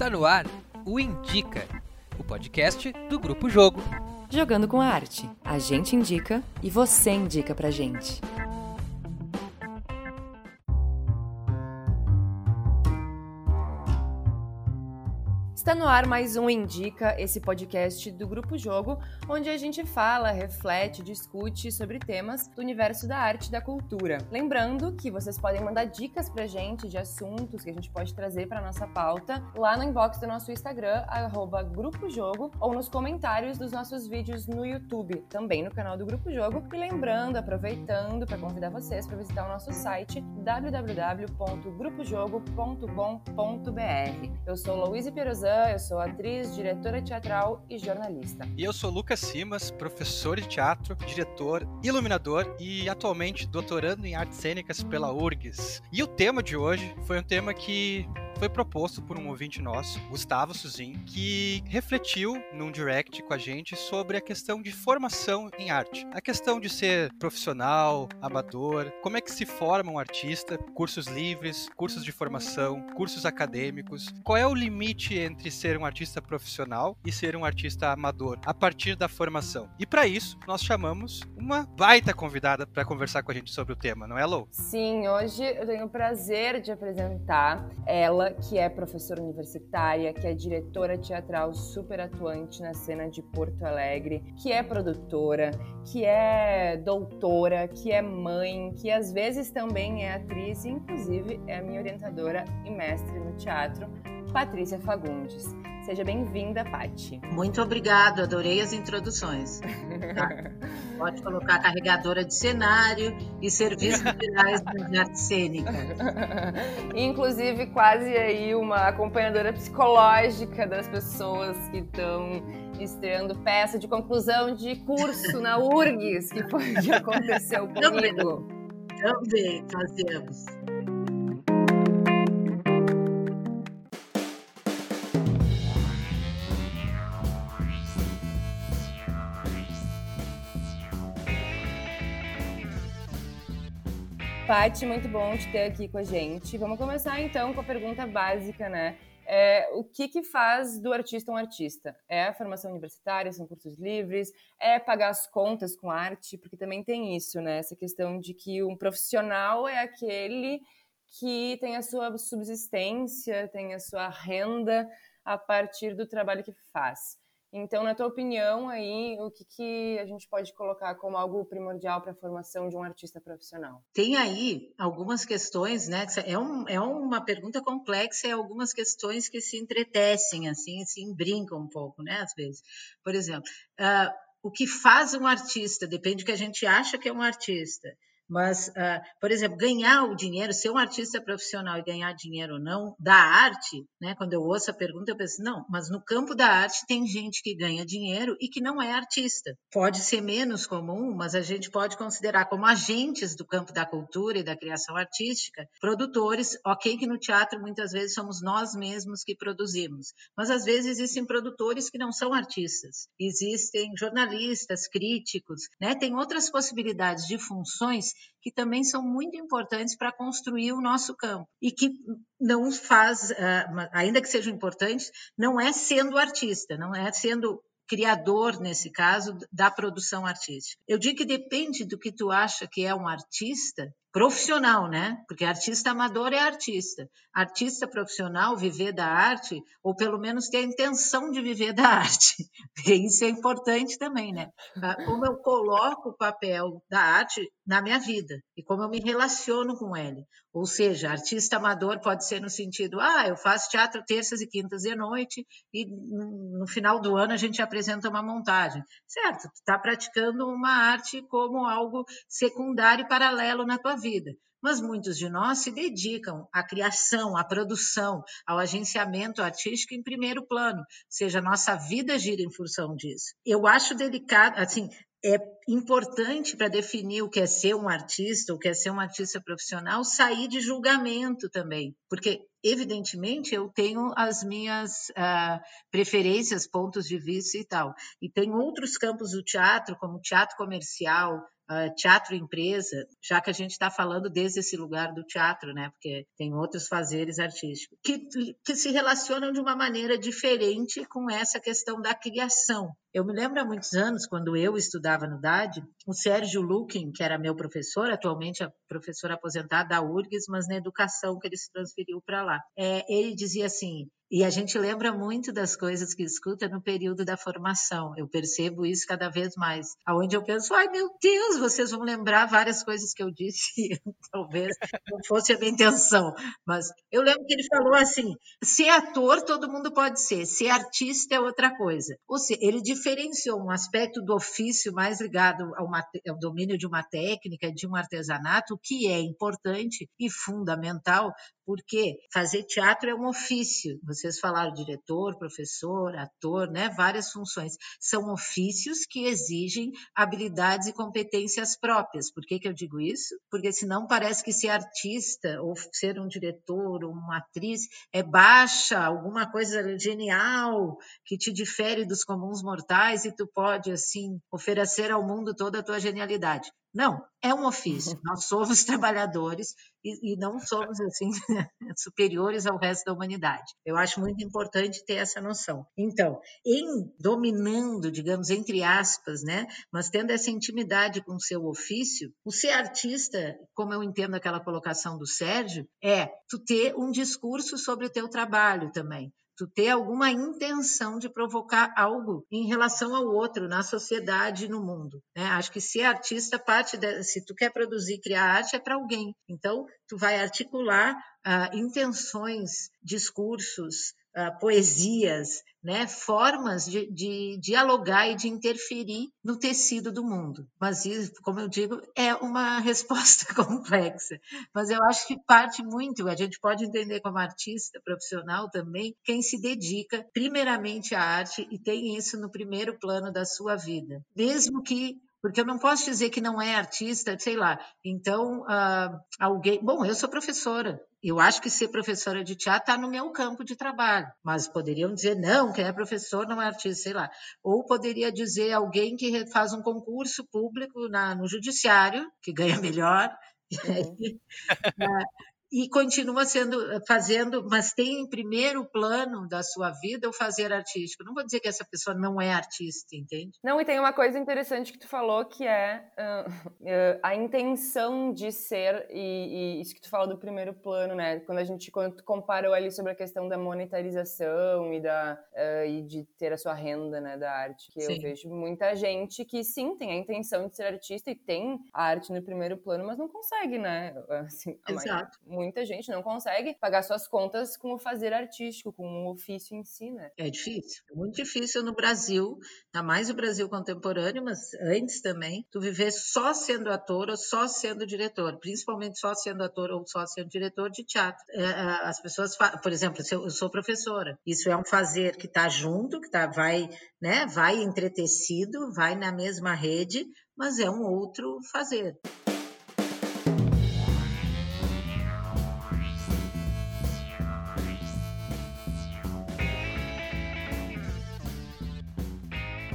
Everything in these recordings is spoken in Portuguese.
Está no ar o Indica, o podcast do Grupo Jogo. Jogando com a arte. A gente indica e você indica pra gente. Está no ar mais um Indica, esse podcast do Grupo Jogo, onde a gente fala, reflete, discute sobre temas do universo da arte e da cultura. Lembrando que vocês podem mandar dicas pra gente de assuntos que a gente pode trazer para nossa pauta lá no inbox do nosso Instagram, Grupo Jogo, ou nos comentários dos nossos vídeos no YouTube, também no canal do Grupo Jogo. E lembrando, aproveitando para convidar vocês para visitar o nosso site www.grupojogo.com.br. Eu sou Louise Eu sou atriz, diretora teatral e jornalista. E eu sou Lucas Simas, professor de teatro, diretor, iluminador e atualmente doutorando em artes cênicas pela URGS. E o tema de hoje foi um tema que foi proposto por um ouvinte nosso, Gustavo Suzin, que refletiu num direct com a gente sobre a questão de formação em arte. A questão de ser profissional, amador, como é que se forma um artista, cursos livres, cursos de formação, cursos acadêmicos, qual é o limite entre ser um artista profissional e ser um artista amador a partir da formação. E para isso, nós chamamos uma baita convidada para conversar com a gente sobre o tema, não é, Lou? Sim, hoje eu tenho o prazer de apresentar ela que é professora universitária, que é diretora teatral super atuante na cena de Porto Alegre, que é produtora, que é doutora, que é mãe, que às vezes também é atriz, e inclusive é minha orientadora e mestre no teatro, Patrícia Fagundes. Seja bem-vinda, Pati. Muito obrigado, adorei as introduções. Tá. Pode colocar carregadora de cenário e serviços gerais de arte cênica. Inclusive, quase aí uma acompanhadora psicológica das pessoas que estão estreando peça de conclusão de curso na URGS, que foi o que aconteceu comigo. Também fazemos. Paty, muito bom te ter aqui com a gente. Vamos começar então com a pergunta básica, né? É, o que, que faz do artista um artista? É a formação universitária, são cursos livres, é pagar as contas com arte, porque também tem isso, né? Essa questão de que um profissional é aquele que tem a sua subsistência, tem a sua renda a partir do trabalho que faz. Então, na tua opinião, aí, o que, que a gente pode colocar como algo primordial para a formação de um artista profissional? Tem aí algumas questões, né? É, um, é uma pergunta complexa e algumas questões que se entretecem, assim, se brincam um pouco, né? Às vezes. Por exemplo, uh, o que faz um artista, depende do que a gente acha que é um artista. Mas, uh, por exemplo, ganhar o dinheiro, ser um artista profissional e ganhar dinheiro ou não, da arte, né? Quando eu ouço a pergunta, eu penso, não, mas no campo da arte tem gente que ganha dinheiro e que não é artista. Pode ser menos comum, mas a gente pode considerar como agentes do campo da cultura e da criação artística, produtores, ok que no teatro muitas vezes somos nós mesmos que produzimos, mas às vezes existem produtores que não são artistas, existem jornalistas, críticos, né? Tem outras possibilidades de funções que também são muito importantes para construir o nosso campo e que não faz, ah, ainda que sejam importantes, não é sendo artista, não é sendo criador, nesse caso, da produção artística. Eu digo que depende do que tu acha que é um artista, profissional, né? Porque artista amador é artista. Artista profissional, viver da arte, ou pelo menos ter a intenção de viver da arte. Isso é importante também, né? Ah, como eu coloco o papel da arte na minha vida e como eu me relaciono com ele. Ou seja, artista amador pode ser no sentido, ah, eu faço teatro terças e quintas de noite e no final do ano a gente apresenta uma montagem. Certo, tu está praticando uma arte como algo secundário e paralelo na tua vida. Mas muitos de nós se dedicam à criação, à produção, ao agenciamento artístico em primeiro plano, ou seja, nossa vida gira em função disso. Eu acho delicado, assim, é importante para definir o que é ser um artista, o que é ser um artista profissional, sair de julgamento também, porque evidentemente eu tenho as minhas uh, preferências, pontos de vista e tal, e tem outros campos do teatro, como teatro comercial, uh, teatro empresa, já que a gente está falando desde esse lugar do teatro, né? Porque tem outros fazeres artísticos que, que se relacionam de uma maneira diferente com essa questão da criação. Eu me lembro há muitos anos, quando eu estudava no DAD, o Sérgio Lukin, que era meu professor, atualmente é professor aposentado da URGS, mas na educação que ele se transferiu para lá, é, ele dizia assim: e a gente lembra muito das coisas que escuta no período da formação. Eu percebo isso cada vez mais. Aonde eu penso, ai meu Deus, vocês vão lembrar várias coisas que eu disse. Talvez não fosse a minha intenção. Mas eu lembro que ele falou assim: ser ator todo mundo pode ser, ser artista é outra coisa. Ou seja, ele diferenciou um aspecto do ofício mais ligado ao, ao domínio de uma técnica, de um artesanato, que é importante e fundamental, porque fazer teatro é um ofício. Vocês falaram diretor, professor, ator, né? Várias funções. São ofícios que exigem habilidades e competências próprias. Por que, que eu digo isso? Porque senão parece que ser artista ou ser um diretor ou uma atriz é baixa, alguma coisa genial que te difere dos comuns mortais e tu pode assim oferecer ao mundo toda a tua genialidade. Não, é um ofício. Nós somos trabalhadores e, e, não somos assim superiores ao resto da humanidade. Eu acho muito importante ter essa noção. Então, em dominando, digamos entre aspas, né, mas tendo essa intimidade com o seu ofício, o ser artista, como eu entendo aquela colocação do Sérgio, é tu ter um discurso sobre o teu trabalho também tu ter alguma intenção de provocar algo em relação ao outro, na sociedade no mundo. Né? Acho que ser artista parte, de, se tu quer produzir, criar arte, é para alguém. Então, tu vai articular uh, intenções, discursos, uh, poesias, né, formas de, de, dialogar e de interferir no tecido do mundo. Mas isso, como eu digo, é uma resposta complexa. Mas eu acho que parte muito, a gente pode entender como artista profissional também, quem se dedica primeiramente à arte e tem isso no primeiro plano da sua vida. Mesmo que porque eu não posso dizer que não é artista, sei lá. Então, uh, alguém. Bom, eu sou professora, eu acho que ser professora de teatro está no meu campo de trabalho, mas poderiam dizer não, quem é professor não é artista, sei lá. Ou poderia dizer alguém que faz um concurso público na, no judiciário, que ganha melhor, uhum. e continua sendo fazendo, mas tem em primeiro plano da sua vida o fazer artístico. Não vou dizer que essa pessoa não é artista, entende? Não, e tem uma coisa interessante que tu falou que é uh, uh, a intenção de ser e, e, isso que tu falou do primeiro plano, né? Quando a gente quando tu comparou ali sobre a questão da monetarização e da uh, e de ter a sua renda, né, da arte, que sim. eu vejo muita gente que sim tem a intenção de ser artista e tem a arte no primeiro plano, mas não consegue, né? Assim, Exato muita gente não consegue pagar suas contas com o fazer artístico, com o ofício em si, né? É difícil, é muito difícil no Brasil, ainda mais o Brasil contemporâneo, mas antes também, tu viver só sendo ator ou só sendo diretor, principalmente só sendo ator ou só sendo diretor de teatro. É, é as pessoas, por exemplo, eu sou professora, isso é um fazer que está junto, que tá, vai, né, vai entretecido, vai na mesma rede, mas é um outro fazer.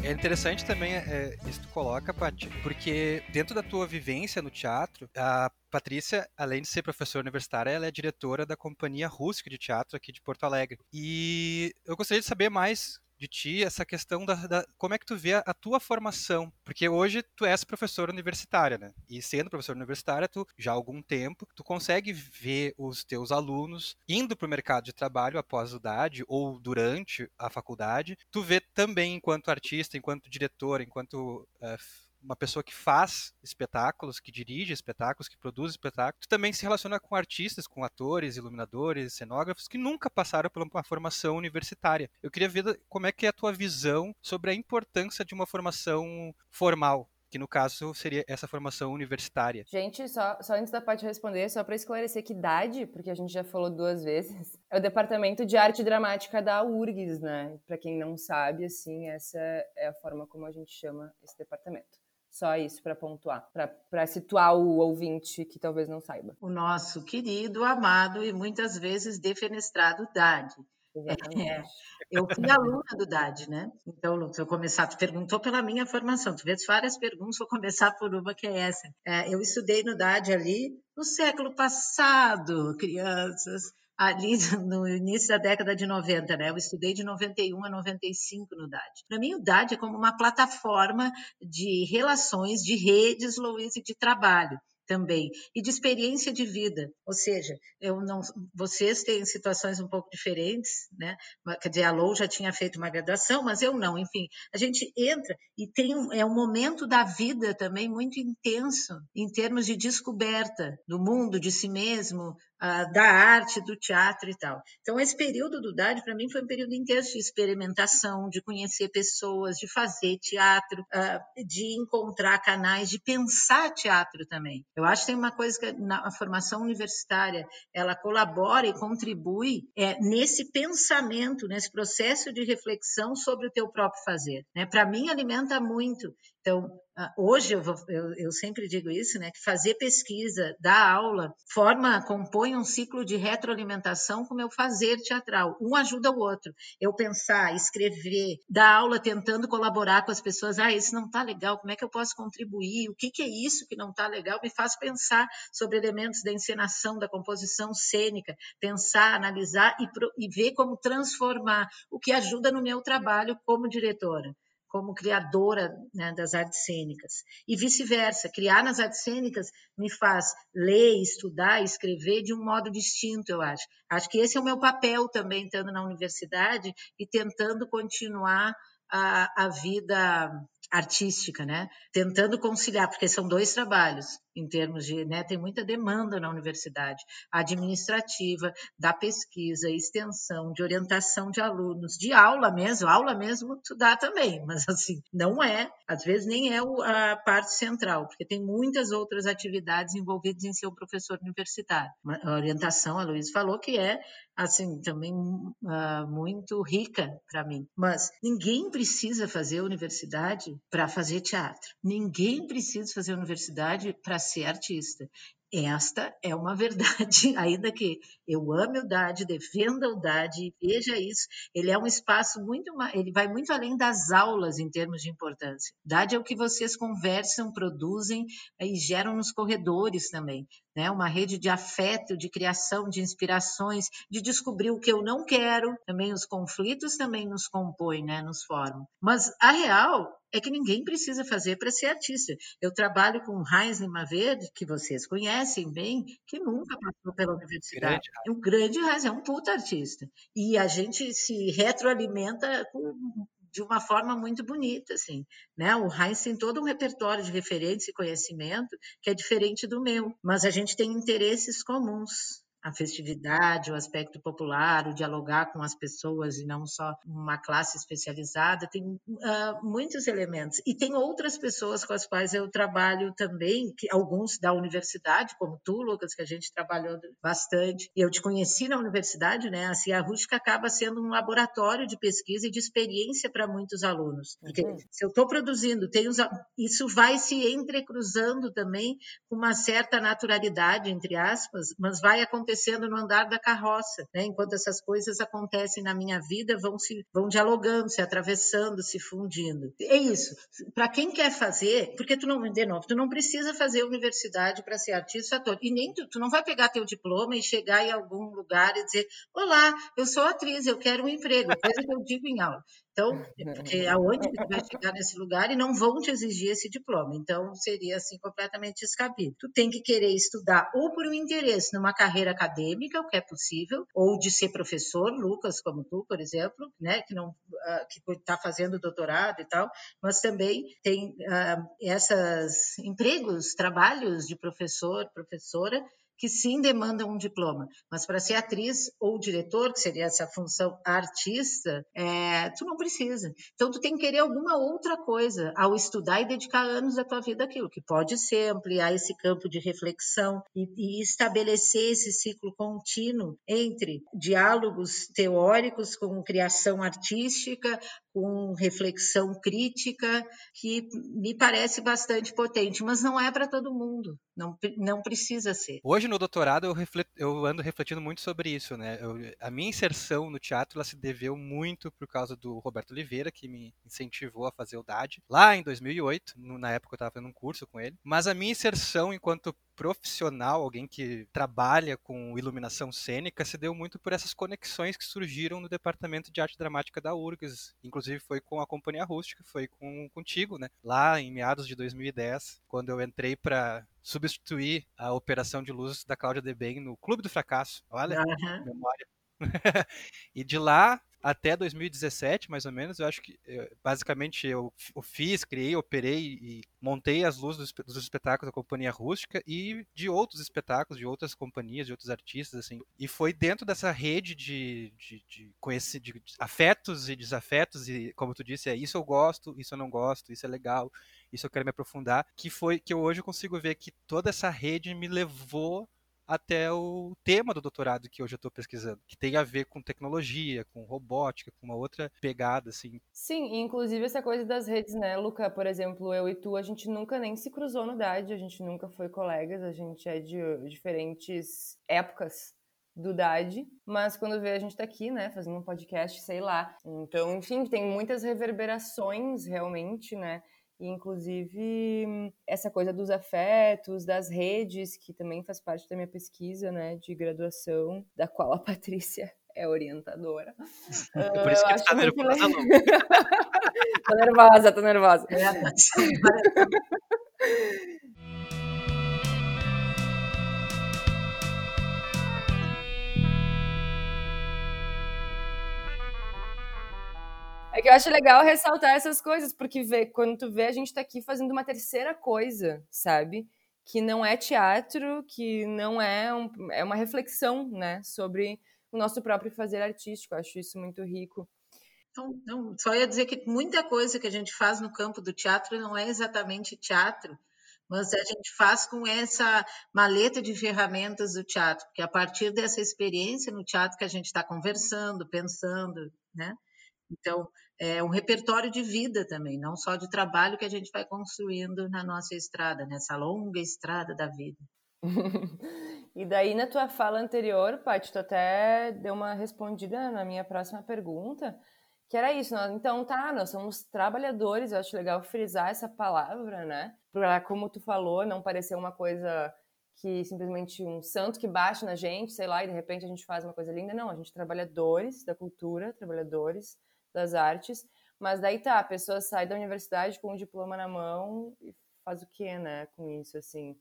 É interessante também é, isso que tu coloca, Paty, porque dentro da tua vivência no teatro, a Patrícia, além de ser professora universitária, ela é diretora da Companhia Rústica de Teatro aqui de Porto Alegre. E eu gostaria de saber mais de ti essa questão da, da, como é que tu vê a, tua formação, porque hoje tu és professora universitária, né? E sendo professora universitária, tu já há algum tempo, tu consegue ver os teus alunos indo para o mercado de trabalho após a idade ou durante a faculdade. Tu vê também enquanto artista, enquanto diretor, enquanto uh, uma pessoa que faz espetáculos, que dirige espetáculos, que produz espetáculos, também se relaciona com artistas, com atores, iluminadores, cenógrafos que nunca passaram por uma formação universitária. Eu queria ver como é que é a tua visão sobre a importância de uma formação formal que no caso seria essa formação universitária. Gente, só, só antes da parte responder, só para esclarecer que idade, porque a gente já falou duas vezes, é o Departamento de Arte Dramática da URGS, né? Para quem não sabe, assim, essa é a forma como a gente chama esse departamento. Só isso para pontuar, para situar o ouvinte que talvez não saiba. O nosso querido, amado e muitas vezes defenestrado Dade. É, eu fui aluna do DAD, né? Então, se eu começar, tu perguntou pela minha formação, tu vês várias perguntas, vou começar por uma que é essa. É, eu estudei no DAD ali no século passado, crianças, ali no início da década de 90, né? Eu estudei de 91 a 95 no DAD. Para mim, o DAD é como uma plataforma de relações, de redes, Luiz, e de trabalho também e de experiência de vida, ou seja, eu não, vocês têm situações um pouco diferentes, né? Quer dizer, a Lou já tinha feito uma graduação, mas eu não. Enfim, a gente entra e tem um, é um momento da vida também muito intenso em termos de descoberta do mundo, de si mesmo, da arte, do teatro e tal. Então, esse período do DAD, para mim, foi um período intenso de experimentação, de conhecer pessoas, de fazer teatro, uh, de encontrar canais, de pensar teatro também. Eu acho que tem uma coisa que na formação universitária ela colabora e contribui é, nesse pensamento, nesse processo de reflexão sobre o teu próprio fazer. Né? Para mim, alimenta muito. Então, hoje eu, vou, eu, eu, sempre digo isso, né? Que fazer pesquisa, dar aula, forma, compõe um ciclo de retroalimentação com o meu fazer teatral. Um ajuda o outro. Eu pensar, escrever, dar aula tentando colaborar com as pessoas. Ah, isso não está legal, como é que eu posso contribuir? O que, que é isso que não está legal? Me faz pensar sobre elementos da encenação, da composição cênica, pensar, analisar e, e ver como transformar, o que ajuda no meu trabalho como diretora como criadora né, das artes cênicas. E vice-versa, criar nas artes cênicas me faz ler, estudar, escrever de um modo distinto, eu acho. Acho que esse é o meu papel também, estando na universidade e tentando continuar a, a vida artística, né? Tentando conciliar, porque são dois trabalhos em termos de, né, tem muita demanda na universidade, administrativa, da pesquisa, extensão, de orientação de alunos, de aula mesmo, aula mesmo tu dá também, mas assim, não é, às vezes nem é a parte central, porque tem muitas outras atividades envolvidas em ser um professor universitário. A orientação, a Luiz falou que é assim, também uh, muito rica para mim. Mas ninguém precisa fazer universidade para fazer teatro. Ninguém precisa fazer universidade para ser artista. Esta é uma verdade, ainda que eu ame o DAD, defenda o DAD, veja isso, ele é um espaço muito, ele vai muito além das aulas em termos de importância. DAD é o que vocês conversam, produzem e geram nos corredores também, né? Uma rede de afeto, de criação, de inspirações, de descobrir o que eu não quero, também os conflitos também nos compõem, né? Nos formam. Mas a real é que ninguém precisa fazer para ser artista. Eu trabalho com Heinz Lima Verde, que vocês conhecem bem, que nunca passou pela universidade. É um grande Heinz, é um puta artista. E a gente se retroalimenta com, de uma forma muito bonita, assim, né? O Heinz tem todo um repertório de referência e conhecimento que é diferente do meu, mas a gente tem interesses comuns, a festividade, o aspecto popular, o dialogar com as pessoas e não só uma classe especializada, tem uh, muitos elementos. E tem outras pessoas com as quais eu trabalho também, que alguns da universidade, como tu, Lucas, que a gente trabalhou bastante. Eu te conheci na universidade, né? Assim, a Rústica acaba sendo um laboratório de pesquisa e de experiência para muitos alunos. Porque uhum. se eu estou produzindo, tem os, isso vai se entrecruzando também com uma certa naturalidade, entre aspas, mas vai acontecer acontecendo no andar da carroça, né? Enquanto essas coisas acontecem na minha vida, vão se vão dialogando, se atravessando, se fundindo. É isso. Para quem quer fazer, porque tu não, de novo, tu não precisa fazer universidade para ser artista ator. E nem tu, tu não vai pegar teu diploma e chegar em algum lugar e dizer: "Olá, eu sou atriz, eu quero um emprego", coisa que eu digo em aula. Então, porque aonde tu vai chegar nesse lugar e não vão te exigir esse diploma. Então, seria assim completamente descabido. Tu tem que querer estudar ou por um interesse numa carreira acadêmica, o que é possível, ou de ser professor, Lucas, como tu, por exemplo, né, que não uh, que está fazendo doutorado e tal, mas também tem uh, esses empregos, trabalhos de professor, professora que sim demandam um diploma, mas para ser atriz ou diretor, que seria essa função artista, é, tu não precisa. Então tu tem que querer alguma outra coisa ao estudar e dedicar anos da tua vida àquilo, que pode ser ampliar esse campo de reflexão e, e estabelecer esse ciclo contínuo entre diálogos teóricos com criação artística, com reflexão crítica, que me parece bastante potente, mas não é para todo mundo, não, não precisa ser. Hoje no doutorado eu, reflet, eu ando refletindo muito sobre isso, né? Eu, a minha inserção no teatro ela se deveu muito por causa do Roberto Oliveira, que me incentivou a fazer o DAD, lá em 2008, no, na época eu estava fazendo um curso com ele, mas a minha inserção enquanto profissional, alguém que trabalha com iluminação cênica, se deu muito por essas conexões que surgiram no departamento de arte dramática da URGS. Inclusive foi com a Companhia Rústica, foi com contigo, né? Lá em meados de 2010, quando eu entrei para substituir a operação de luz da Cláudia Deben no Clube do Fracasso. Olha, uhum. memória. e de lá até 2017, mais ou menos, eu acho que eh, basicamente eu, eu fiz, criei, operei e montei as luzes dos, espetáculos da Companhia Rústica e de outros espetáculos, de outras companhias, de outros artistas, assim. E foi dentro dessa rede de, de, de, conhecer, de afetos e desafetos, e como tu disse, é isso eu gosto, isso eu não gosto, isso é legal, isso eu quero me aprofundar, que foi que eu consigo ver que toda essa rede me levou até o tema do doutorado que hoje eu estou pesquisando, que tem a ver com tecnologia, com robótica, com uma outra pegada, assim. Sim, inclusive essa coisa das redes, né, Luca? Por exemplo, eu e tu, a gente nunca nem se cruzou no DAD, a gente nunca foi colegas, a gente é de diferentes épocas do DAD, mas quando vê a gente tá aqui, né, fazendo um podcast, sei lá. Então, enfim, tem muitas reverberações realmente, né? E, inclusive, essa coisa dos afetos, das redes, que também faz parte da minha pesquisa né, de graduação, da qual a Patrícia é orientadora. É por isso que uh, tá nervosa, tô nervosa, tô nervosa. É, É que eu acho legal ressaltar essas coisas, porque vê, quando tu vê, a gente tá aqui fazendo uma terceira coisa, sabe? Que não é teatro, que não é, um, é uma reflexão, né? Sobre o nosso próprio fazer artístico. Eu acho isso muito rico. Não, não, só ia dizer que muita coisa que a gente faz no campo do teatro não é exatamente teatro, mas a gente faz com essa maleta de ferramentas do teatro, porque a partir dessa experiência no teatro que a gente está conversando, pensando, né? Então, é um repertório de vida também, não só de trabalho que a gente vai construindo na nossa estrada, nessa longa estrada da vida. e daí, na tua fala anterior, Paty, tu até deu uma respondida na minha próxima pergunta, que era isso. Nós, então, tá, nós somos trabalhadores, eu acho legal frisar essa palavra, né? Para, como tu falou, não parecer uma coisa que simplesmente um santo que baixa na gente, sei lá, e de repente a gente faz uma coisa linda. Não, a gente é trabalhadores da cultura, trabalhadores das artes, mas daí tá, a pessoa sai da universidade com um diploma na mão e faz o que, né, com isso, assim,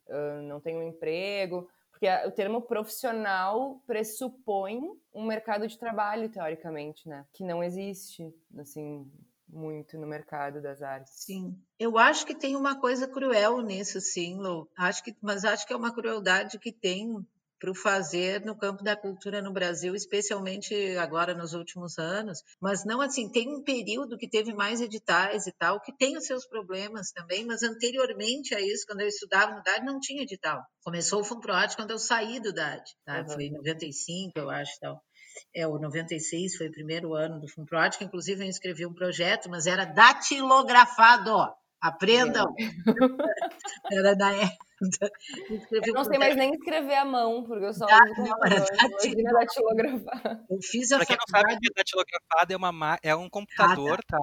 não tem um emprego, porque o termo profissional pressupõe um mercado de trabalho, teoricamente, né, que não existe, assim, muito no mercado das artes. Sim, eu acho que tem uma coisa cruel nisso, sim, Lou. Acho que, mas acho que é uma crueldade que tem para o fazer no campo da cultura no Brasil, especialmente agora nos últimos anos. Mas não assim, tem um período que teve mais editais e tal, que tem os seus problemas também, mas anteriormente a isso, quando eu estudava no DAD, não tinha edital. Começou o FUNPROAD quando eu saí do DAD, tá? uhum. foi em 95, eu acho, tal. É, o 96 foi o primeiro ano do FUNPROAD, que inclusive eu escrevi um projeto, mas era datilografado. Aprendam! É. Era da eu não sei mais nem escrever à mão, porque eu só uso computador. datilografar. Eu fiz a Pra quem não sabe, a datilografada é, uma, é um computador, ah, tá?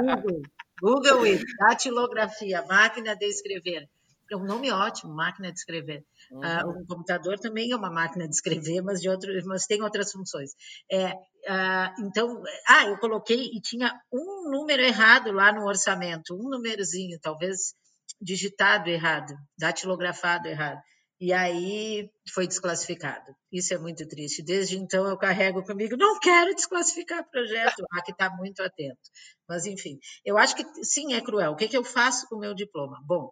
Google. Google it, datilografia, máquina de escrever. É um nome ótimo, máquina de escrever. Uhum. Uh, o computador também é uma máquina de escrever, mas, de outro, mas tem outras funções. É, uh, então, ah, eu coloquei e tinha um número errado lá no orçamento, um númerozinho, talvez digitado errado, datilografado errado. E aí foi desclassificado. Isso é muito triste. Desde então eu carrego comigo, não quero desclassificar projeto. Há que estar muito atento. Mas, enfim, eu acho que sim, é cruel. O que, que eu faço com o meu diploma? Bom,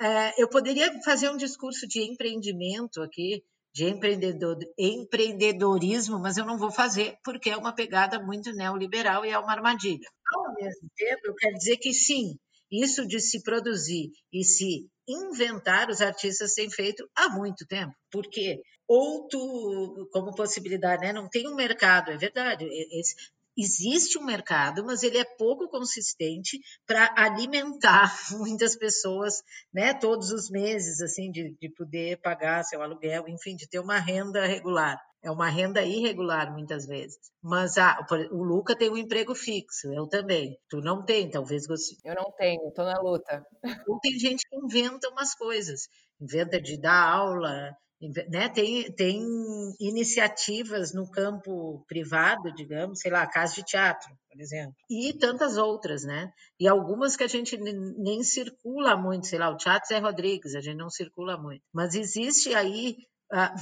é, eu poderia fazer um discurso de empreendimento aqui, de empreendedor, empreendedorismo, mas eu não vou fazer, porque é uma pegada muito neoliberal e é uma armadilha. Ao mesmo tempo, eu quero dizer que sim, isso de se produzir e se inventar, os artistas têm feito há muito tempo. Porque outro, como possibilidade, né? não tem um mercado, é verdade. Esse, existe um mercado, mas ele é pouco consistente para alimentar muitas pessoas, né, todos os meses, assim, de, de poder pagar seu aluguel, enfim, de ter uma renda regular. É uma renda irregular muitas vezes. Mas ah, o Luca tem um emprego fixo, eu também. Tu não tem, talvez você. Eu não tenho, estou na luta. Ou tem gente que inventa umas coisas, inventa de dar aula, né? Tem, tem iniciativas no campo privado, digamos, sei lá, casa de teatro, por exemplo, e tantas outras, né? E algumas que a gente nem circula muito, sei lá, o Teatro Zé Rodrigues, a gente não circula muito. Mas existe aí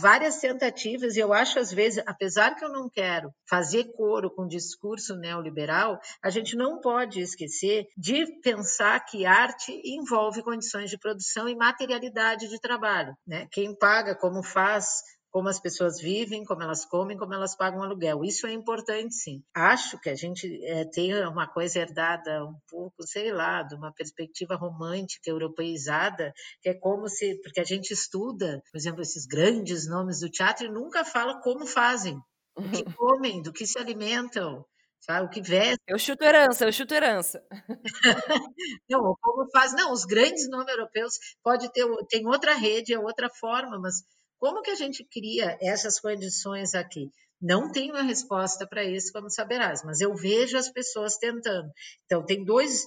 várias tentativas, e eu acho, às vezes, apesar que eu não quero fazer coro com o discurso neoliberal, a gente não pode esquecer de pensar que arte envolve condições de produção e materialidade de trabalho. Né? Quem paga, como faz, como as pessoas vivem, como elas comem, como elas pagam aluguel. Isso é importante, sim. Acho que a gente é, tem uma coisa herdada um pouco, sei lá, de uma perspectiva romântica, europeizada, que é como se, porque a gente estuda, por exemplo, esses grandes nomes do teatro e nunca fala como fazem, o que comem, do que se alimentam. Sabe, o que vestem. Eu chuto herança, eu chuto herança. não, como faz. Não, os grandes nomes europeus pode ter, tem outra rede, é outra forma, mas como que a gente cria essas condições aqui? Não tenho a resposta para isso, como saberás, mas eu vejo as pessoas tentando. Então, tem dois,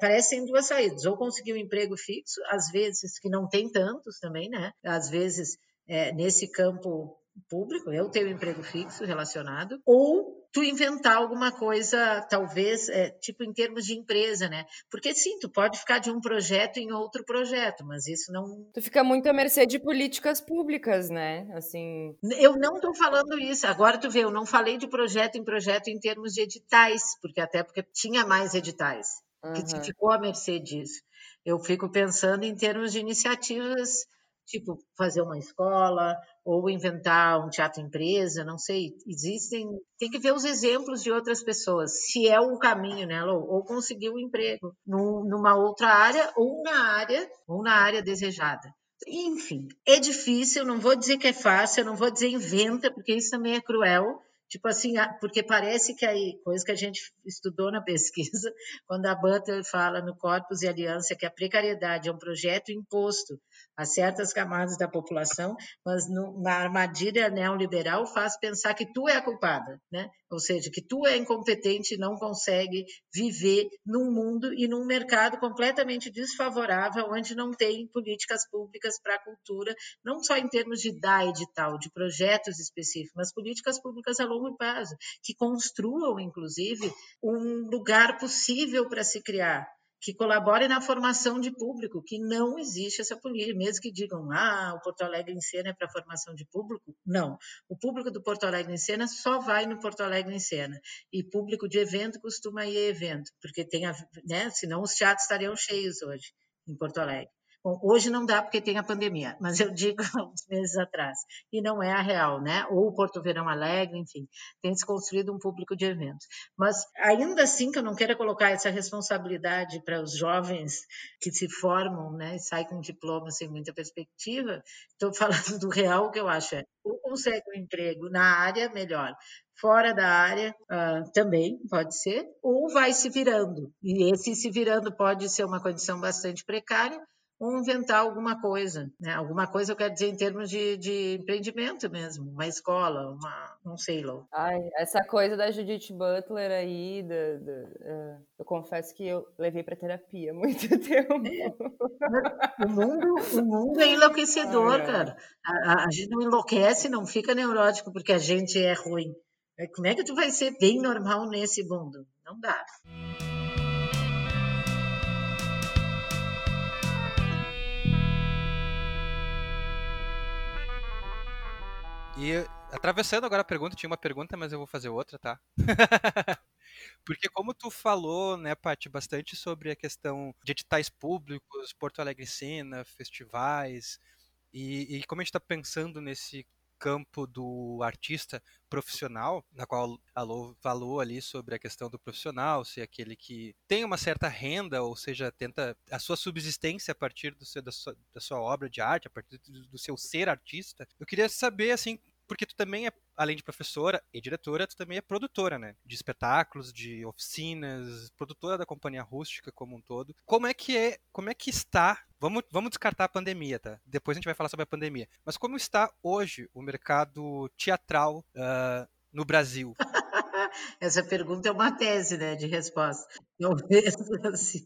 parecem duas saídas. Ou conseguir um emprego fixo, às vezes, que não tem tantos também, né? Às vezes, é, nesse campo público, eu tenho um emprego fixo relacionado, ou tu inventar alguma coisa, talvez, é, tipo em termos de empresa, né? Porque sim, tu pode ficar de um projeto em outro projeto, mas isso não. Tu fica muito à mercê de políticas públicas, né? Assim. Eu não estou falando isso. Agora tu vê, eu não falei de projeto em projeto em termos de editais, porque até porque tinha mais editais, uhum. que ficou à mercê disso. Eu fico pensando em termos de iniciativas tipo fazer uma escola ou inventar um teatro empresa, não sei, existem, tem que ver os exemplos de outras pessoas, se é o caminho, né, Lô? ou conseguir um emprego numa outra área ou na área ou na área desejada. Enfim, é difícil, não vou dizer que é fácil, não vou dizer inventa, porque isso também é cruel, Tipo assim, porque parece que aí, coisa que a gente estudou na pesquisa, quando a Butler fala no Corpus e Aliança que a precariedade é um projeto imposto a certas camadas da população, mas na armadilha neoliberal faz pensar que tu é a culpada, né? Ou seja, que tu é incompetente e não consegue viver num mundo e num mercado completamente desfavorável, onde não tem políticas públicas para a cultura, não só em termos de dar edital, de projetos específicos, mas políticas públicas a longo prazo, que construam, inclusive, um lugar possível para se criar que colabore na formação de público, que não existe essa política, mesmo que digam, ah, o Porto Alegre em Cena é para formação de público. Não, o público do Porto Alegre em Cena só vai no Porto Alegre em Cena, e público de evento costuma ir a evento, porque tem, a, né, senão os teatros estariam cheios hoje em Porto Alegre. Bom, hoje não dá porque tem a pandemia, mas eu digo uns meses atrás, e não é a real, né? Ou Porto Verão Alegre, enfim, tem se construído um público de eventos. Mas ainda assim que eu não quero colocar essa responsabilidade para os jovens que se formam, né, e saem com diploma sem muita perspectiva, estou falando do real que eu acho é, ou consegue um emprego na área, melhor, fora da área uh, também pode ser, ou vai se virando. E esse se virando pode ser uma condição bastante precária, ou inventar alguma coisa, né? Alguma coisa eu quero dizer em termos de, de empreendimento mesmo, uma escola, uma, não sei lá. Ai, essa coisa da Judith Butler aí, da, da, uh, eu confesso que eu levei para terapia muito tempo. É. O mundo, o mundo é enlouquecedor, cara. A, a, gente não enlouquece, não fica neurótico porque a gente é ruim. Como é que tu vai ser bem normal nesse mundo? Não dá. E atravessando agora a pergunta, tinha uma pergunta, mas eu vou fazer outra, tá? Porque como tu falou, né, Paty, bastante sobre a questão de editais públicos, Porto Alegre Cena, festivais, e, e como a gente está pensando nesse campo do artista profissional, na qual a Lou falou ali sobre a questão do profissional, ser aquele que tem uma certa renda, ou seja, tenta a sua subsistência a partir seu, da, sua, da sua obra de arte, a partir do, do seu ser artista. Eu queria saber, assim, porque tu também é, além de professora e diretora, tu também é produtora, né? De espetáculos, de oficinas, produtora da companhia rústica como um todo. Como é que é, como é que está Vamos, vamos descartar a pandemia, tá? Depois a gente vai falar sobre a pandemia. Mas como está hoje o mercado teatral uh, no Brasil? Essa pergunta é uma tese, né, de resposta. Talvez assim.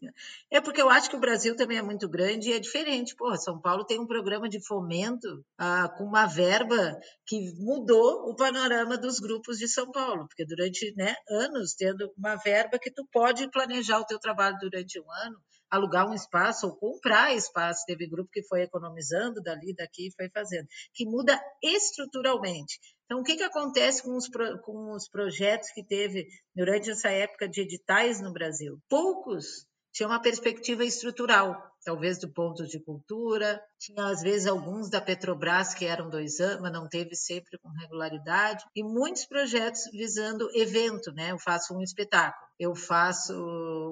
É porque eu acho que o Brasil também é muito grande e é diferente. Pô, São Paulo tem um programa de fomento ah, com uma verba que mudou o panorama dos grupos de São Paulo, porque durante né, anos tendo uma verba que tu pode planejar o teu trabalho durante um ano, alugar um espaço ou comprar espaço. Teve grupo que foi economizando dali, daqui, foi fazendo, que muda estruturalmente. Então, o que, que acontece com os, com os projetos que teve durante essa época de editais no Brasil? Poucos tinham uma perspectiva estrutural talvez do ponto de cultura. Tinha, às vezes, alguns da Petrobras que eram dois anos, mas não teve sempre com regularidade. E muitos projetos visando evento, né? Eu faço um espetáculo, eu faço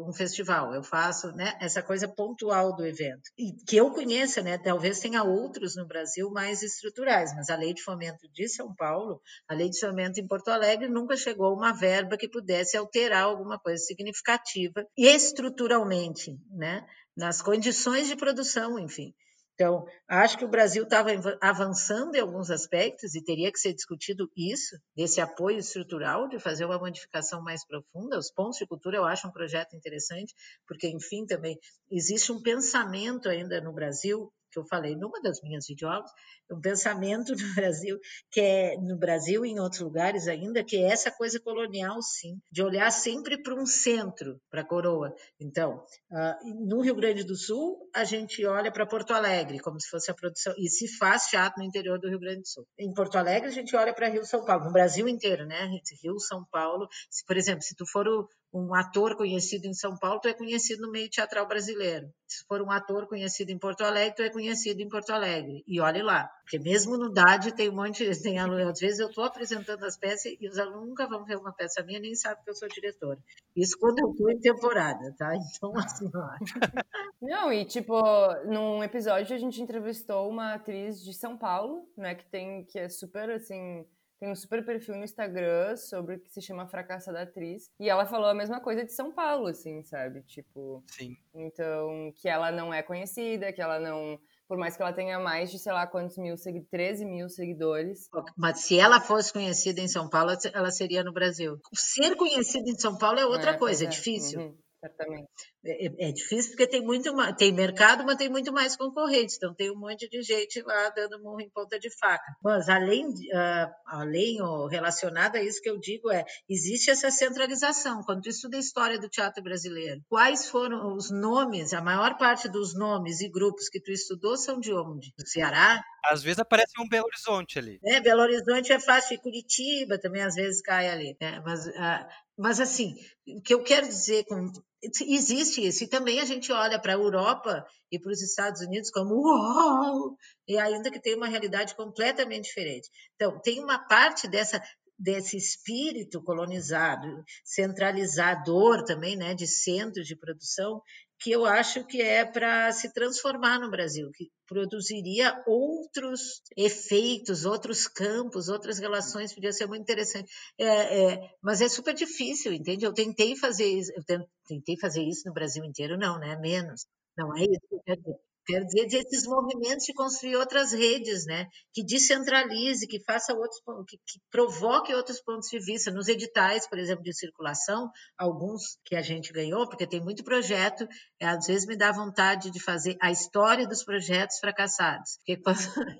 um festival, eu faço né, essa coisa pontual do evento. E que eu conheça, né? Talvez tenha outros no Brasil mais estruturais, mas a Lei de Fomento de São Paulo, a Lei de Fomento em Porto Alegre, nunca chegou a uma verba que pudesse alterar alguma coisa significativa estruturalmente, né? Nas condições de produção, enfim. Então, acho que o Brasil estava avançando em alguns aspectos e teria que ser discutido isso, desse apoio estrutural, de fazer uma modificação mais profunda. Os pontos de cultura eu acho um projeto interessante, porque, enfim, também existe um pensamento ainda no Brasil que eu falei numa das minhas videoaulas, um pensamento no Brasil, que é no Brasil e em outros lugares ainda, que é essa coisa colonial, sim, de olhar sempre para um centro, para a coroa. Então, uh, no Rio Grande do Sul, a gente olha para Porto Alegre, como se fosse a produção, e se faz teatro no interior do Rio Grande do Sul. Em Porto Alegre, a gente olha para Rio São Paulo, no Brasil inteiro, né? Rio, São Paulo. Se, por exemplo, se tu for o, um ator conhecido em São Paulo, tu é conhecido no meio teatral brasileiro. Se for um ator conhecido em Porto Alegre, tu é conhecido em Porto Alegre. E olhe lá, porque mesmo no DAD tem um monte de tem aluno, às vezes eu estou apresentando as peças e os alunos nunca vão ver uma peça minha, nem sabem que eu sou diretora. Isso quando eu estou em temporada, tá? Então, assim, ó. Não, e tipo, num episódio a gente entrevistou uma atriz de São Paulo, né, que tem, que é super, assim, tem um super perfil no Instagram sobre o que se chama Fracassada Atriz. E ela falou a mesma coisa de São Paulo, assim, sabe? Tipo. Sim. Então, que ela não é conhecida, que ela não. Por mais que ela tenha mais de, sei lá, quantos mil, 13 mil seguidores. Mas se ela fosse conhecida em São Paulo, ela seria no Brasil. Ser conhecida em São Paulo é outra é, coisa, é, é difícil. Uhum. Certamente. É, é, é, difícil porque tem muito tem mercado, mas tem muito mais concorrentes. Então tem um monte de gente lá dando murro em ponta de faca. Mas além, uh, além ou relacionado a isso que eu digo é existe essa centralização. Quando tu estuda a história do teatro brasileiro, quais foram os nomes? A maior parte dos nomes e grupos que tu estudou são de onde? Do Ceará? Às vezes aparece um Belo Horizonte ali. É, Belo Horizonte é fácil, e Curitiba também às vezes cai ali. É, mas uh, mas, assim, o que eu quero dizer com. Existe isso. E também a gente olha para a Europa e para os Estados Unidos como uau! E ainda que tem uma realidade completamente diferente. Então, tem uma parte dessa desse espírito colonizado, centralizador também, né, de centros de produção, que eu acho que é para se transformar no Brasil, que produziria outros efeitos, outros campos, outras relações, podia ser muito interessante. É, é, mas é super difícil, entende? Eu tentei fazer isso, eu tentei fazer isso no Brasil inteiro, não, né? Menos. Não é isso que eu quero dizer. Quero dizer, esses movimentos de construir outras redes, né? Que descentralize, que faça outros, que, que, provoque outros pontos de vista. Nos editais, por exemplo, de circulação, alguns que a gente ganhou, porque tem muito projeto, é, às vezes me dá vontade de fazer a história dos projetos fracassados. Porque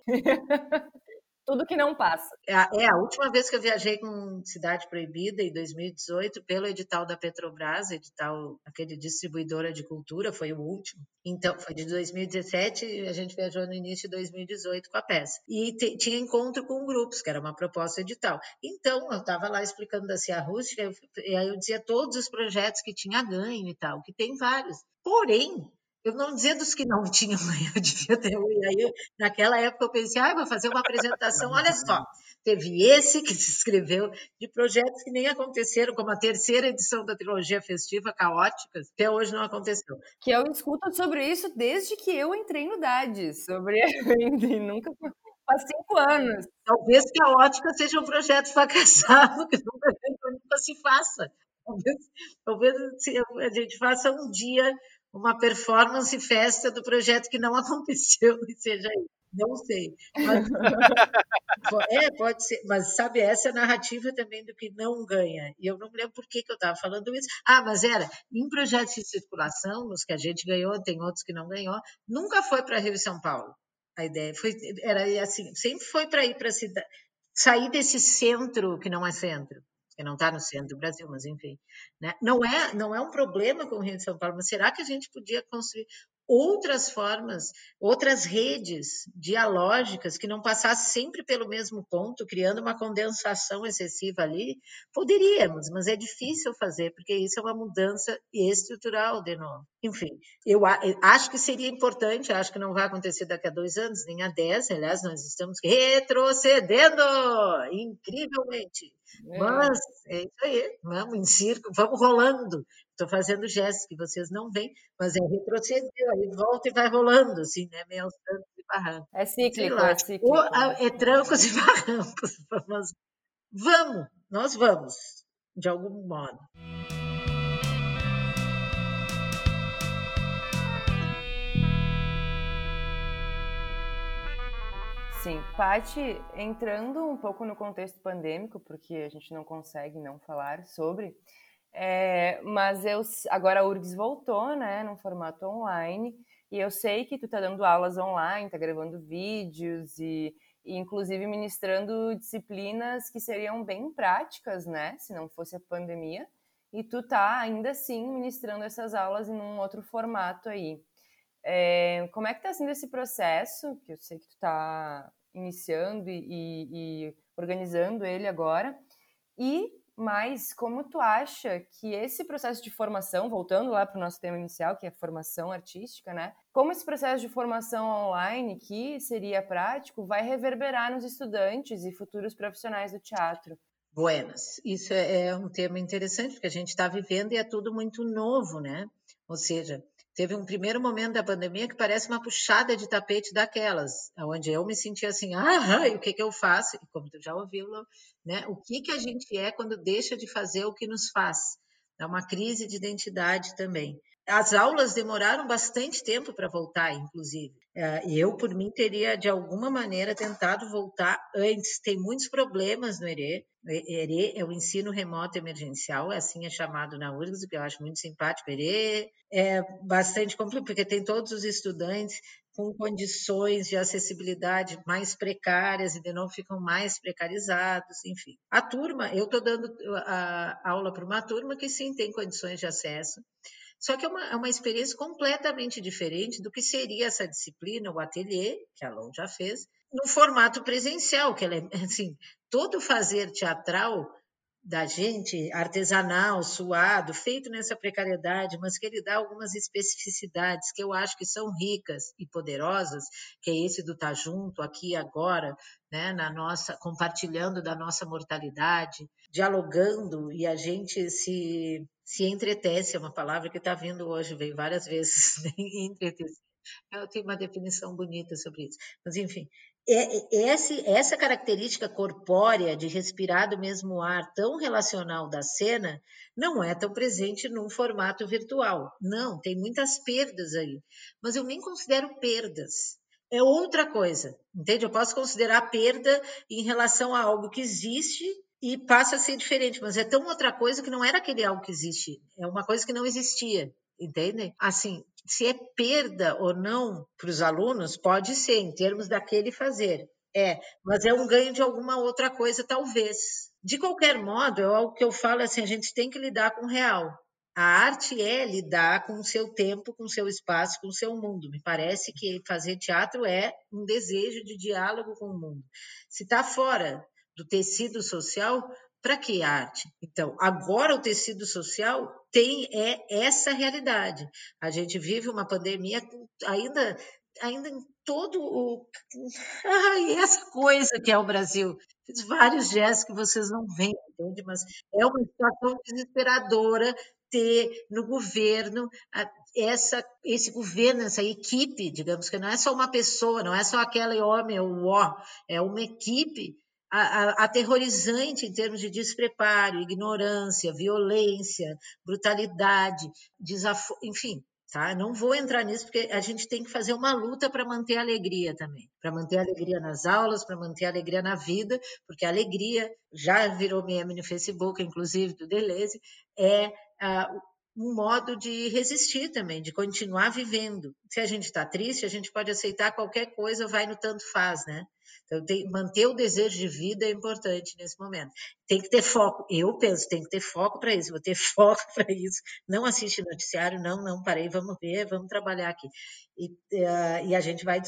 tudo que não passa. É a, é a, última vez que eu viajei com Cidade Proibida, em 2018, pelo edital da Petrobras, edital, aquele distribuidora de cultura, foi o último. Então, foi de 2017 e a gente viajou no início de 2018 com a peça. E tinha encontro com grupos, que era uma proposta edital. Então, eu estava lá explicando da Cia Rústica, e aí eu dizia todos os projetos que tinha ganho e tal, que tem vários. Porém, eu não dizia dos que não tinham, eu devia ter. E aí, naquela época, eu pensei, ah, vou fazer uma apresentação, olha só. Teve esse que se escreveu de projetos que nem aconteceram, como a terceira edição da trilogia festiva Caóticas, até hoje não aconteceu. Que eu escuto sobre isso desde que eu entrei no DAD, sobre e nunca faz cinco anos. Talvez que a ótica seja um projeto fracassado, que nunca se faça. Talvez, talvez a gente faça um dia uma performance festa do projeto que não aconteceu e seja isso. Não sei. Mas, é, pode ser. Mas sabe, essa é a narrativa também do que não ganha. E eu não me lembro por que, que eu estava falando isso. Ah, mas era em projetos de circulação, nos que a gente ganhou, tem outros que não ganhou, nunca foi para Rio e São Paulo. A ideia foi, era assim, sempre foi para ir para cidade, sair desse centro que não é centro que não está no centro do Brasil, mas enfim. Né? Não, é, não é um problema com o Rio de São Paulo, mas será que a gente podia construir outras formas, outras redes dialógicas que não passassem sempre pelo mesmo ponto, criando uma condensação excessiva ali? Poderíamos, mas é difícil fazer, porque isso é uma mudança estrutural de novo. Enfim, eu acho que seria importante, acho que não vai acontecer daqui a dois anos, nem a dez, aliás, nós estamos retrocedendo incrivelmente. É. Mas é isso aí, vamos em círculo, vamos rolando. Estou fazendo gestos que vocês não veem, mas é retroceder, aí volta e vai rolando, assim, né? Meio aos trancos e barrancos. É cíclico, é cíclico. Ou, é trancos e barrancos. Mas vamos, nós vamos, de algum modo. Sim, Pati, entrando um pouco no contexto pandêmico, porque a gente não consegue não falar sobre, é, mas eu agora a URGS voltou, né, num formato online, e eu sei que tu tá dando aulas online, tá gravando vídeos e, e inclusive ministrando disciplinas que seriam bem práticas, né, se não fosse a pandemia, e tu tá ainda assim ministrando essas aulas em um outro formato aí. É, como é que está sendo esse processo, que eu sei que tu está iniciando e, e, organizando ele agora, e mais, como tu acha que esse processo de formação, voltando lá para o nosso tema inicial, que é formação artística, né? Como esse processo de formação online, que seria prático, vai reverberar nos estudantes e futuros profissionais do teatro? Buenas. Isso é, é um tema interessante, porque a gente está vivendo e é tudo muito novo, né? Ou seja, teve um primeiro momento da pandemia que parece uma puxada de tapete daquelas, onde eu me senti assim, ah, e o que, que eu faço? E como tu já ouviu, né? O que, que a gente é quando deixa de fazer o que nos faz? É uma crise de identidade também. As aulas demoraram bastante tempo para voltar, inclusive. É, eu, por mim, teria, de alguma maneira, tentado voltar antes. Tem muitos problemas no ERE. ERE é o ensino remoto emergencial, assim é chamado na URGS, que eu acho muito simpático. ERE é bastante complicado, porque tem todos os estudantes com condições de acessibilidade mais precárias e de novo ficam mais precarizados, enfim. A turma, eu estou dando a aula para uma turma que sim tem condições de acesso, só que é uma, é uma experiência completamente diferente do que seria essa disciplina, o ateliê, que a Lon já fez, no formato presencial, que ela é, assim, todo fazer teatral da gente, artesanal, suado, feito nessa precariedade, mas que ele dá algumas especificidades que eu acho que são ricas e poderosas, que é esse do estar tá junto, aqui agora, né, na nossa, compartilhando da nossa mortalidade, dialogando e a gente se se entretece, é uma palavra que está vindo hoje, veio várias vezes, né? entretecer. Eu tenho uma definição bonita sobre isso. Mas, enfim, é, é, essa característica corpórea de respirar do mesmo ar tão relacional da cena não é tão presente num formato virtual. Não, tem muitas perdas aí. Mas eu nem considero perdas. É outra coisa, entende? Eu posso considerar perda em relação a algo que existe e passa a ser diferente, mas é tão outra coisa que não era aquele algo que existe, é uma coisa que não existia, entende? Assim, se é perda ou não para os alunos, pode ser, em termos daquele fazer, é, mas é um ganho de alguma outra coisa, talvez. De qualquer modo, é algo que eu falo assim, a gente tem que lidar com o real. A arte é lidar com o seu tempo, com o seu espaço, com o seu mundo. Me parece que fazer teatro é um desejo de diálogo com o mundo. Se está fora do tecido social, para que arte? Então, agora o tecido social tem é essa realidade. A gente vive uma pandemia ainda ainda em todo o ai, essa coisa que é o Brasil. Fiz vários gestos que vocês não veem, entende? Mas é uma situação desesperadora ter no governo essa, esse governo, essa equipe, digamos que não é só uma pessoa, não é só aquele homem ou o é uma equipe aterrorizante em termos de despreparo, ignorância, violência, brutalidade, enfim, Tá? Não vou entrar nisso porque a gente tem que fazer uma luta para manter a alegria também, para manter a alegria nas aulas, para manter a alegria na vida, porque a alegria já virou meme no Facebook, inclusive do Deleuze, é uh, um modo de resistir também, de continuar vivendo. Se a gente está triste, a gente pode aceitar qualquer coisa, vai no tanto faz, né? Então, tem, manter o desejo de vida é importante nesse momento. Tem que ter foco. Eu penso, tem que ter foco para isso. Vou ter foco para isso. Não assiste noticiário, não, não, parei, vamos ver, vamos trabalhar aqui. E, uh, e a gente vai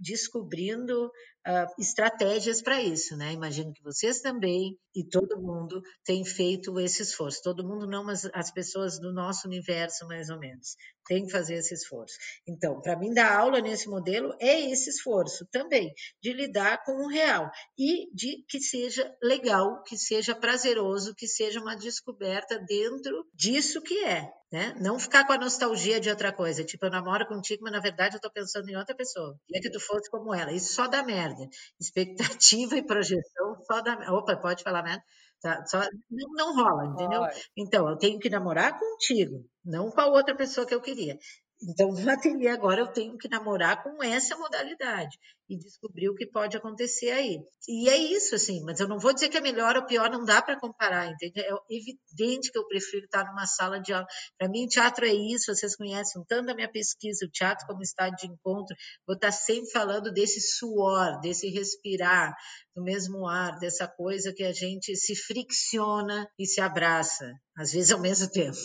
descobrindo uh, estratégias para isso, né? Imagino que vocês também e todo mundo tem feito esse esforço. Todo mundo não, mas as pessoas do nosso universo, mais ou menos, tem que fazer esse esforço. Então, para mim, dar aula nesse modelo é esse esforço também, de lidar com o real e de que seja legal, que seja prazeroso, que seja uma descoberta dentro disso que é. Né? Não ficar com a nostalgia de outra coisa, tipo, eu namoro contigo, mas na verdade eu estou pensando em outra pessoa. Queria que tu fosse como ela. Isso só dá merda. Expectativa e projeção só dá Opa, pode falar merda? Tá? Só, não, não rola, entendeu? Então, eu tenho que namorar contigo, não com a outra pessoa que eu queria. Então, no ateliê agora eu tenho que namorar com essa modalidade e descobrir o que pode acontecer aí. E é isso, assim, mas eu não vou dizer que é melhor ou pior, não dá para comparar, entende? É evidente que eu prefiro estar numa sala de aula. Para mim, teatro é isso, vocês conhecem tanto da minha pesquisa, o teatro como estado de encontro, vou estar sempre falando desse suor, desse respirar no mesmo ar, dessa coisa que a gente se fricciona e se abraça, às vezes ao mesmo tempo.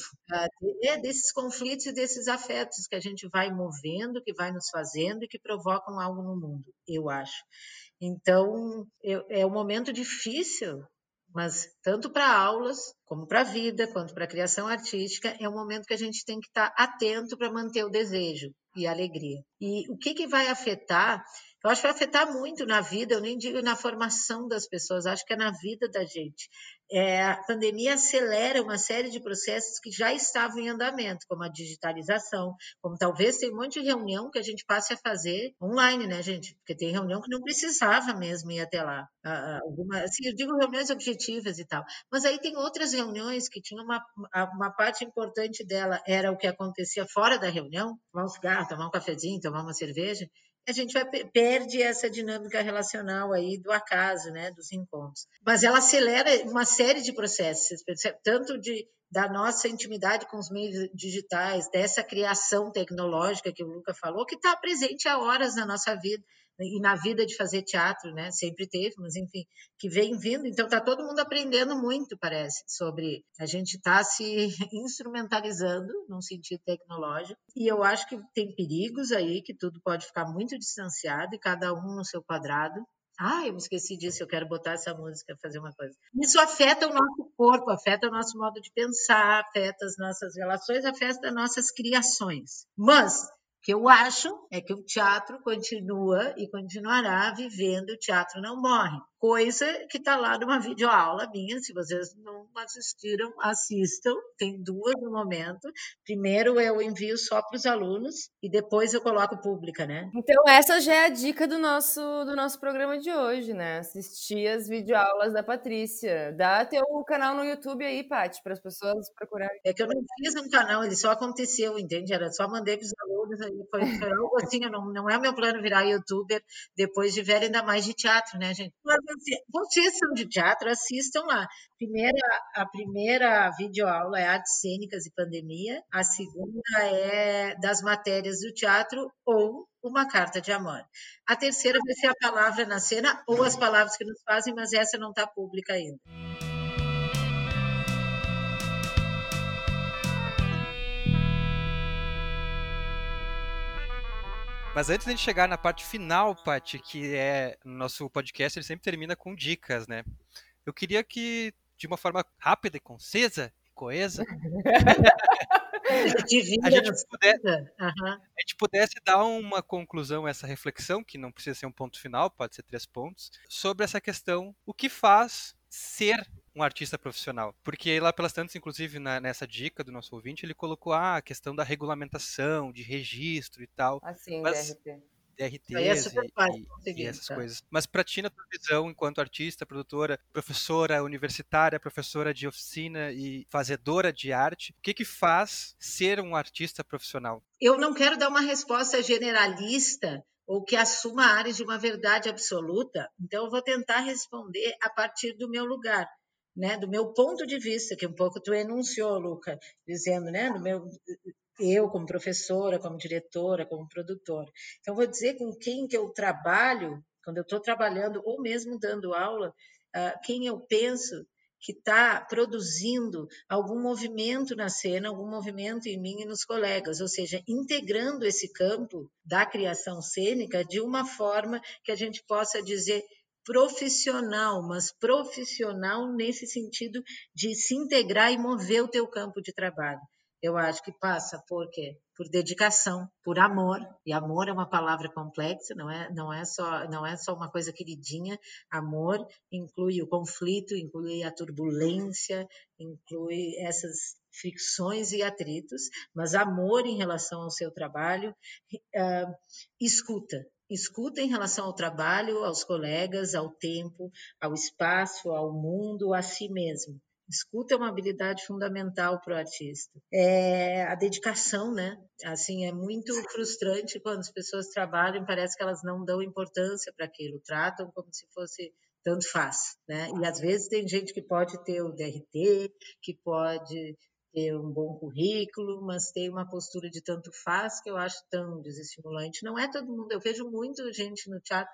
É desses conflitos e desses afetos que a gente vai movendo, que vai nos fazendo e que provocam algo no mundo, eu acho. Então, é um momento difícil, mas tanto para aulas, como para a vida, quanto para a criação artística, é um momento que a gente tem que estar atento para manter o desejo e a alegria. E o que, que vai afetar eu acho que vai afetar muito na vida, eu nem digo na formação das pessoas, acho que é na vida da gente. É, a pandemia acelera uma série de processos que já estavam em andamento, como a digitalização, como talvez tem um monte de reunião que a gente passe a fazer online, né, gente? Porque tem reunião que não precisava mesmo ir até lá. Alguma, assim, eu digo reuniões objetivas e tal. Mas aí tem outras reuniões que tinham uma, uma parte importante dela era o que acontecia fora da reunião, tomar um cigarro, tomar um cafezinho, tomar uma cerveja, a gente vai, perde essa dinâmica relacional aí do acaso, né, dos encontros. Mas ela acelera uma série de processos, tanto de da nossa intimidade com os meios digitais, dessa criação tecnológica que o Luca falou, que está presente há horas na nossa vida e na vida de fazer teatro, né? Sempre teve, mas enfim, que vem vindo. Então está todo mundo aprendendo muito, parece, sobre a gente está se instrumentalizando num sentido tecnológico. E eu acho que tem perigos aí que tudo pode ficar muito distanciado e cada um no seu quadrado. Ah, eu me esqueci disso, eu quero botar essa música, fazer uma coisa. Isso afeta o nosso corpo, afeta o nosso modo de pensar, afeta as nossas relações, afeta as nossas criações. Mas que eu acho é que o teatro continua e continuará vivendo, o teatro não morre coisa que está lá numa videoaula minha. Se vocês não assistiram, assistam. Tem duas no momento. Primeiro eu envio só para os alunos e depois eu coloco pública, né? Então essa já é a dica do nosso do nosso programa de hoje, né? Assistir as videoaulas da Patrícia. Dá teu canal no YouTube aí, Paty, para as pessoas procurarem. É que eu não fiz um canal, ele só aconteceu, entende? Era só mandei para os alunos, aí foi, foi algo assim, não, não é meu plano virar youtuber depois de ver ainda mais de teatro, né, gente? Mas vocês são de teatro, assistam lá. Primeira, a primeira videoaula é Artes Cênicas e Pandemia, a segunda é das matérias do teatro ou uma carta de amor. A terceira vai ser a palavra na cena ou as palavras que nos fazem, mas essa não está pública ainda. Mas antes de chegar na parte final, Paty, que é no nosso podcast, ele sempre termina com dicas, né? Eu queria que, de uma forma rápida e concisa e coesa, a, gente puder, uhum. a gente pudesse dar uma conclusão a essa reflexão, que não precisa ser um ponto final, pode ser três pontos, sobre essa questão, o que faz ser um artista profissional? Porque lá pelas tantas, inclusive na, nessa dica do nosso ouvinte, ele colocou ah, a questão da regulamentação, de registro e tal. Assim, mas, DRT. DRTs é e, e, essas tá? coisas. Mas para ti, na tua visão, enquanto artista, produtora, professora universitária, professora de oficina e fazedora de arte, o que que faz ser um artista profissional? Eu não quero dar uma resposta generalista ou que assuma áreas de uma verdade absoluta, então eu vou tentar responder a partir do meu lugar. Né, do meu ponto de vista, que um pouco tu enunciou, Luca, dizendo, né, do meu, eu como professora, como diretora, como produtora. Então, vou dizer com quem que eu trabalho, quando eu estou trabalhando ou mesmo dando aula, uh, quem eu penso que está produzindo algum movimento na cena, algum movimento em mim e nos colegas, ou seja, integrando esse campo da criação cênica de uma forma que a gente possa dizer profissional, mas profissional nesse sentido de se integrar e mover o teu campo de trabalho eu acho que passa por quê? Por dedicação, por amor. E amor é uma palavra complexa, não é, não é só não é só uma coisa queridinha. Amor inclui o conflito, inclui a turbulência, inclui essas fricções e atritos, mas amor em relação ao seu trabalho, uh, escuta, escuta em relação ao trabalho, aos colegas, ao tempo, ao espaço, ao mundo, a si mesmo. Escuta é uma habilidade fundamental para o artista. É a dedicação, né? Assim, é muito frustrante quando as pessoas trabalham, parece que elas não dão importância para aquilo, tratam como se fosse tanto faz, né? E às vezes tem gente que pode ter o DRT, que pode ter um bom currículo, mas tem uma postura de tanto faz que eu acho tão desestimulante. Não é todo mundo, eu vejo muita gente no teatro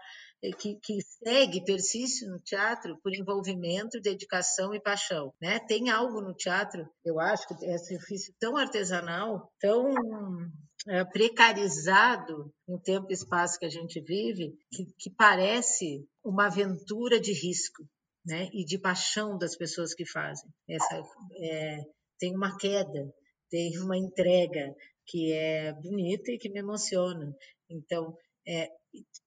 que, que segue, persiste no teatro por envolvimento, dedicação e paixão. Né? Tem algo no teatro, eu acho que esse ofício tão artesanal, tão é, precarizado no tempo e espaço que a gente vive, que, que parece uma aventura de risco. Né, e de paixão das pessoas que fazem. Essa, é, tem uma queda, tem uma entrega que é bonita e que me emociona. Então, é,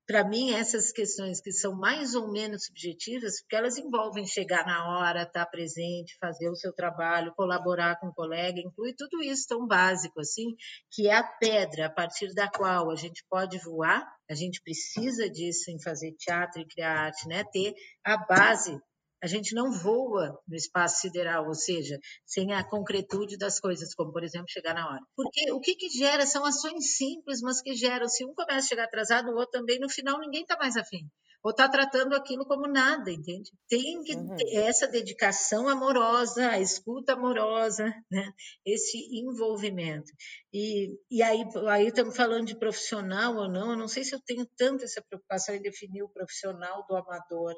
para mim, essas questões que são mais ou menos subjetivas, porque elas envolvem chegar na hora, estar presente, fazer o seu trabalho, colaborar com o colega, inclui tudo isso tão básico assim, que é a pedra a partir da qual a gente pode voar. A gente precisa disso em fazer teatro e criar arte, né? Ter a base a gente não voa no espaço sideral, ou seja, sem a concretude das coisas, como, por exemplo, chegar na hora. Porque o que, que gera são ações simples, mas que geram, se um começa a chegar atrasado, o outro também, no final ninguém está mais afim. Ou está tratando aquilo como nada, entende? Tem que uhum. ter essa dedicação amorosa, a escuta amorosa, né? esse envolvimento. E, e aí, aí estamos falando de profissional ou não, eu não sei se eu tenho tanto essa preocupação em definir o profissional do amador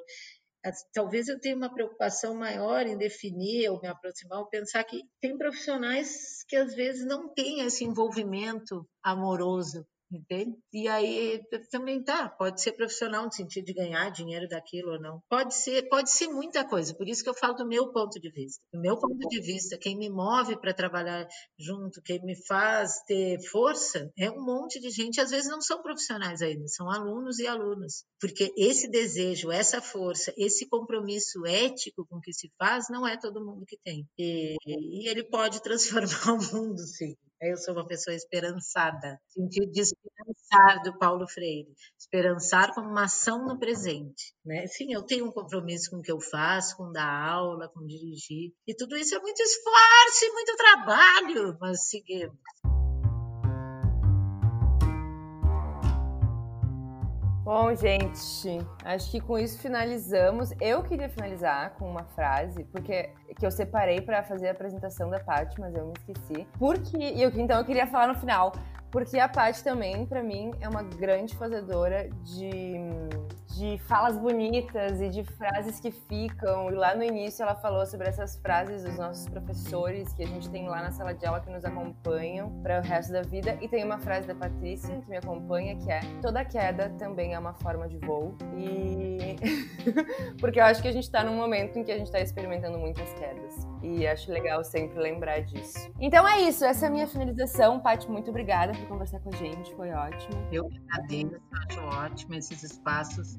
talvez eu tenha uma preocupação maior em definir ou me aproximar ou pensar que tem profissionais que às vezes não têm esse envolvimento amoroso entende? E aí também tá, pode ser profissional no sentido de ganhar dinheiro daquilo ou não. Pode ser, pode ser muita coisa. Por isso que eu falo do meu ponto de vista. Do meu ponto de vista, quem me move para trabalhar junto, quem me faz ter força, é um monte de gente, às vezes não são profissionais ainda, são alunos e alunas. Porque esse desejo, essa força, esse compromisso ético com que se faz, não é todo mundo que tem. E, e ele pode transformar o mundo, sim. Eu sou uma pessoa esperançada, sentido de esperançar do Paulo Freire, esperançar como uma ação no presente, né? Sim, eu tenho um compromisso com o que eu faço, com dar aula, com dirigir, e tudo isso é muito esforço e muito trabalho, mas seguimos. Bom, gente, acho que com isso finalizamos. Eu queria finalizar com uma frase, porque que eu separei para fazer a apresentação da parte, mas eu me esqueci. Porque eu, então eu queria falar no final, porque a Paty também, para mim, é uma grande fazedora de, de falas bonitas e de frases que ficam. E lá no início ela falou sobre essas frases dos nossos professores que a gente tem lá na sala de aula que nos acompanham para o resto da vida. E tem uma frase da Patrícia que me acompanha que é: toda queda também é uma forma de voo. E porque eu acho que a gente está num momento em que a gente está experimentando muitas quedas. E acho legal sempre lembrar disso. Então é isso, essa é a minha finalização. Paty, muito obrigada por conversar com a gente, foi ótimo. Eu que agradeço, acho ótimo esses espaços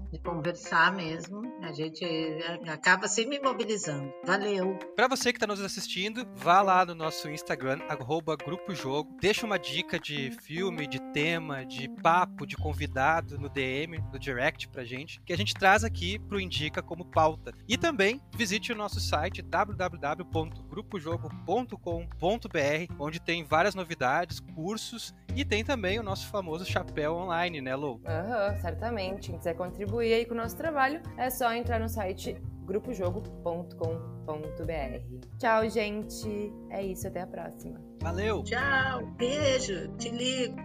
de conversar mesmo. A gente acaba se me mobilizando. Valeu. Para você que está nos assistindo, vá lá no nosso Instagram, arroba Grupo Jogo. Deixa uma dica de filme, de tema, de papo, de convidado no DM, no direct pra gente, que a gente traz aqui pro Indica como pauta. E também visite o nosso site www.grupojogo.com.br, onde tem várias novidades, cursos e tem também o nosso famoso chapéu online, né, Lou? Aham, uhum, certamente. Quem quiser contribuir aí com o nosso trabalho, é só entrar no site grupojogo.com.br. Tchau, gente. É isso, até a próxima. Valeu. Tchau. Beijo. Te ligo.